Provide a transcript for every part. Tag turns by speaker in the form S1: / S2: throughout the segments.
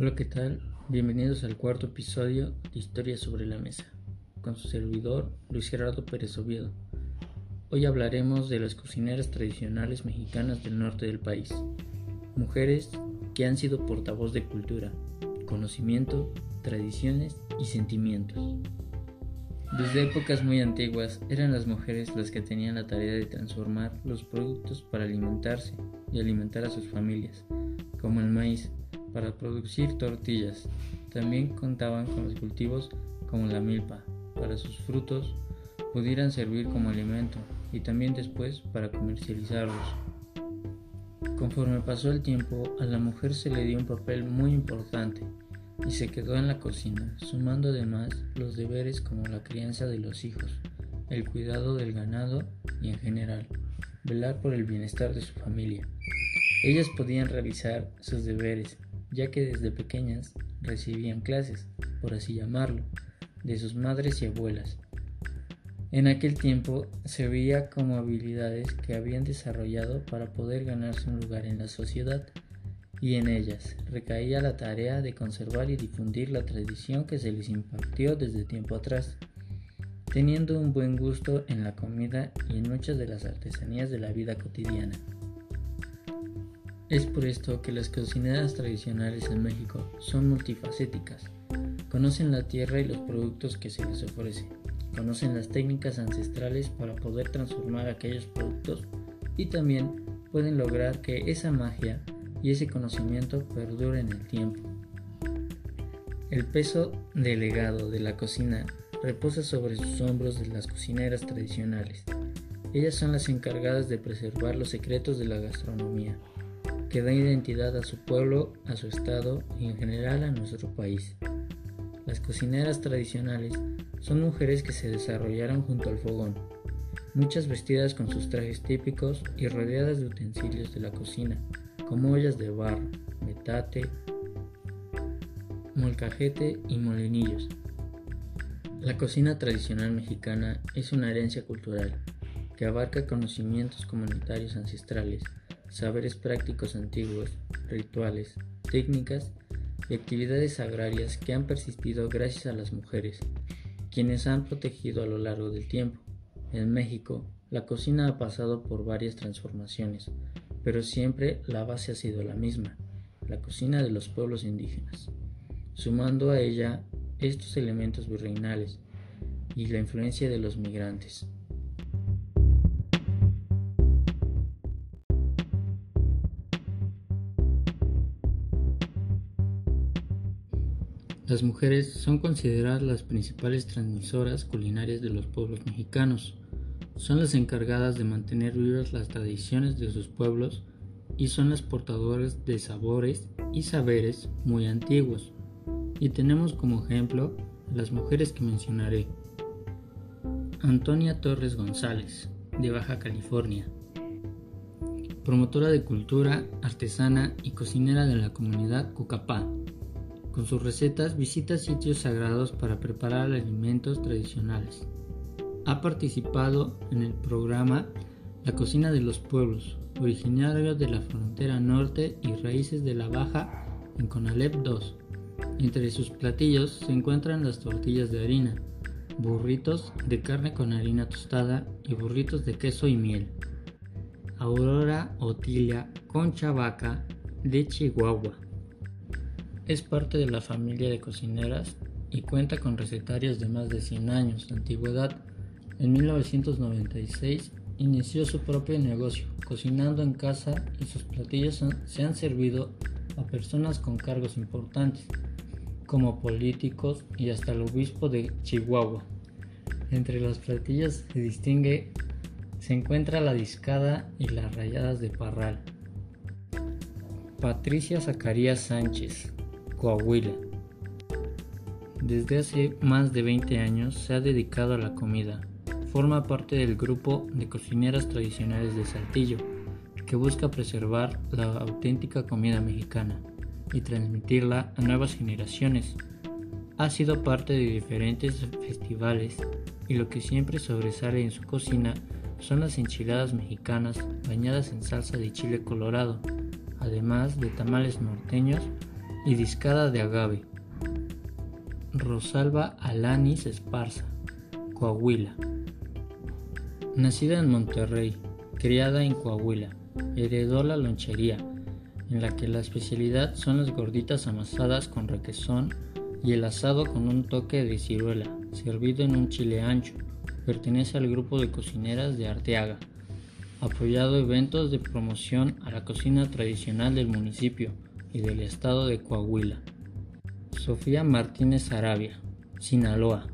S1: Hola, ¿qué tal? Bienvenidos al cuarto episodio de Historia sobre la Mesa, con su servidor Luis Gerardo Pérez Oviedo. Hoy hablaremos de las cocineras tradicionales mexicanas del norte del país, mujeres que han sido portavoz de cultura, conocimiento, tradiciones y sentimientos. Desde épocas muy antiguas eran las mujeres las que tenían la tarea de transformar los productos para alimentarse y alimentar a sus familias, como el maíz, para producir tortillas. También contaban con los cultivos como la milpa, para sus frutos pudieran servir como alimento y también después para comercializarlos. Conforme pasó el tiempo, a la mujer se le dio un papel muy importante y se quedó en la cocina, sumando además los deberes como la crianza de los hijos, el cuidado del ganado y en general, velar por el bienestar de su familia. Ellas podían realizar sus deberes, ya que desde pequeñas recibían clases, por así llamarlo, de sus madres y abuelas. En aquel tiempo se veía como habilidades que habían desarrollado para poder ganarse un lugar en la sociedad y en ellas recaía la tarea de conservar y difundir la tradición que se les impartió desde tiempo atrás, teniendo un buen gusto en la comida y en muchas de las artesanías de la vida cotidiana. Es por esto que las cocineras tradicionales en México son multifacéticas. Conocen la tierra y los productos que se les ofrece. Conocen las técnicas ancestrales para poder transformar aquellos productos y también pueden lograr que esa magia y ese conocimiento perdure en el tiempo. El peso del legado de la cocina reposa sobre sus hombros de las cocineras tradicionales. Ellas son las encargadas de preservar los secretos de la gastronomía que da identidad a su pueblo, a su estado y en general a nuestro país. Las cocineras tradicionales son mujeres que se desarrollaron junto al fogón, muchas vestidas con sus trajes típicos y rodeadas de utensilios de la cocina, como ollas de barro, metate, molcajete y molinillos. La cocina tradicional mexicana es una herencia cultural que abarca conocimientos comunitarios ancestrales, saberes prácticos antiguos, rituales, técnicas y actividades agrarias que han persistido gracias a las mujeres, quienes han protegido a lo largo del tiempo. En México, la cocina ha pasado por varias transformaciones, pero siempre la base ha sido la misma, la cocina de los pueblos indígenas, sumando a ella estos elementos virreinales y la influencia de los migrantes. Las mujeres son consideradas las principales transmisoras culinarias de los pueblos mexicanos. Son las encargadas de mantener vivas las tradiciones de sus pueblos y son las portadoras de sabores y saberes muy antiguos. Y tenemos como ejemplo las mujeres que mencionaré. Antonia Torres González, de Baja California, promotora de cultura, artesana y cocinera de la comunidad Cucapá, con sus recetas visita sitios sagrados para preparar alimentos tradicionales. Ha participado en el programa La cocina de los pueblos, originario de la frontera norte y raíces de la Baja en Conalep 2. Entre sus platillos se encuentran las tortillas de harina, burritos de carne con harina tostada y burritos de queso y miel. Aurora Otilia Concha Vaca de Chihuahua. Es parte de la familia de cocineras y cuenta con recetarios de más de 100 años de antigüedad. En 1996 inició su propio negocio, cocinando en casa y sus platillos se han servido a personas con cargos importantes, como políticos y hasta el obispo de Chihuahua. Entre los platillos se distingue se encuentra la discada y las rayadas de parral. Patricia Zacarías Sánchez, Coahuila. Desde hace más de 20 años se ha dedicado a la comida. Forma parte del grupo de cocineras tradicionales de Saltillo, que busca preservar la auténtica comida mexicana y transmitirla a nuevas generaciones. Ha sido parte de diferentes festivales y lo que siempre sobresale en su cocina son las enchiladas mexicanas bañadas en salsa de chile colorado, además de tamales norteños y discada de agave. Rosalba Alanis Esparza, Coahuila. Nacida en Monterrey, criada en Coahuila, heredó la lonchería, en la que la especialidad son las gorditas amasadas con requesón y el asado con un toque de ciruela, servido en un chile ancho. Pertenece al grupo de cocineras de Arteaga. Apoyado eventos de promoción a la cocina tradicional del municipio y del estado de Coahuila. Sofía Martínez Arabia, Sinaloa.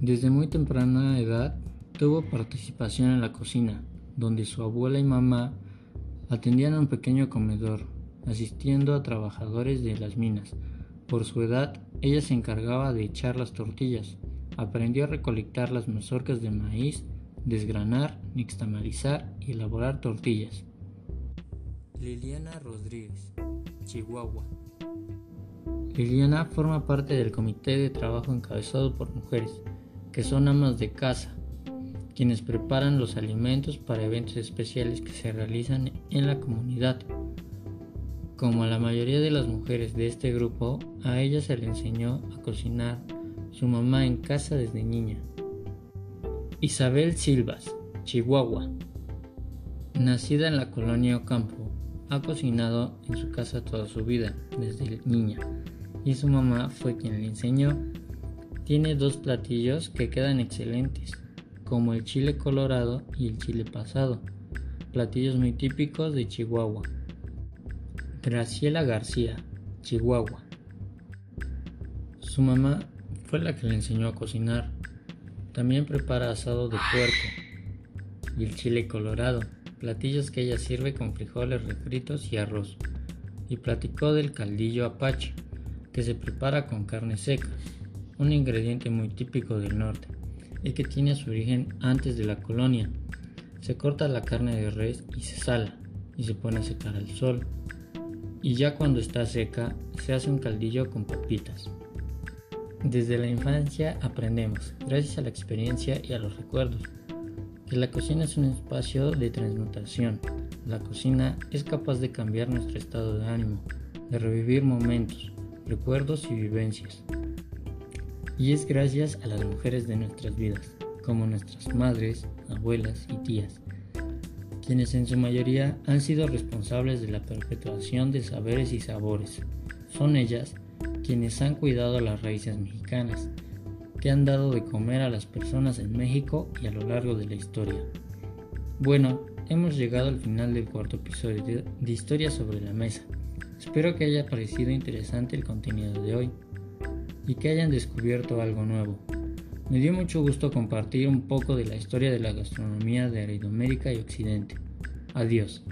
S1: Desde muy temprana edad Tuvo participación en la cocina, donde su abuela y mamá atendían a un pequeño comedor, asistiendo a trabajadores de las minas. Por su edad, ella se encargaba de echar las tortillas. Aprendió a recolectar las mazorcas de maíz, desgranar, nixtamalizar y elaborar tortillas. Liliana Rodríguez, Chihuahua. Liliana forma parte del comité de trabajo encabezado por mujeres, que son amas de casa, quienes preparan los alimentos para eventos especiales que se realizan en la comunidad. Como a la mayoría de las mujeres de este grupo, a ella se le enseñó a cocinar su mamá en casa desde niña. Isabel Silvas, Chihuahua. Nacida en la colonia Ocampo, ha cocinado en su casa toda su vida, desde niña, y su mamá fue quien le enseñó. Tiene dos platillos que quedan excelentes, como el chile colorado y el chile pasado, platillos muy típicos de Chihuahua. Graciela García, Chihuahua. Su mamá fue la que le enseñó a cocinar. También prepara asado de puerco y el chile colorado, platillos que ella sirve con frijoles refritos y arroz. Y platicó del caldillo apache, que se prepara con carne seca, un ingrediente muy típico del norte y que tiene su origen antes de la colonia. Se corta la carne de res y se sala y se pone a secar al sol. Y ya cuando está seca se hace un caldillo con papitas. Desde la infancia aprendemos, gracias a la experiencia y a los recuerdos, que la cocina es un espacio de transmutación. La cocina es capaz de cambiar nuestro estado de ánimo, de revivir momentos, recuerdos y vivencias. Y es gracias a las mujeres de nuestras vidas, como nuestras madres, abuelas y tías, quienes en su mayoría han sido responsables de la perpetuación de saberes y sabores. Son ellas quienes han cuidado las raíces mexicanas, que han dado de comer a las personas en México y a lo largo de la historia. Bueno, hemos llegado al final del cuarto episodio de Historia sobre la Mesa. Espero que haya parecido interesante el contenido de hoy y que hayan descubierto algo nuevo. Me dio mucho gusto compartir un poco de la historia de la gastronomía de Aridomérica y Occidente. Adiós.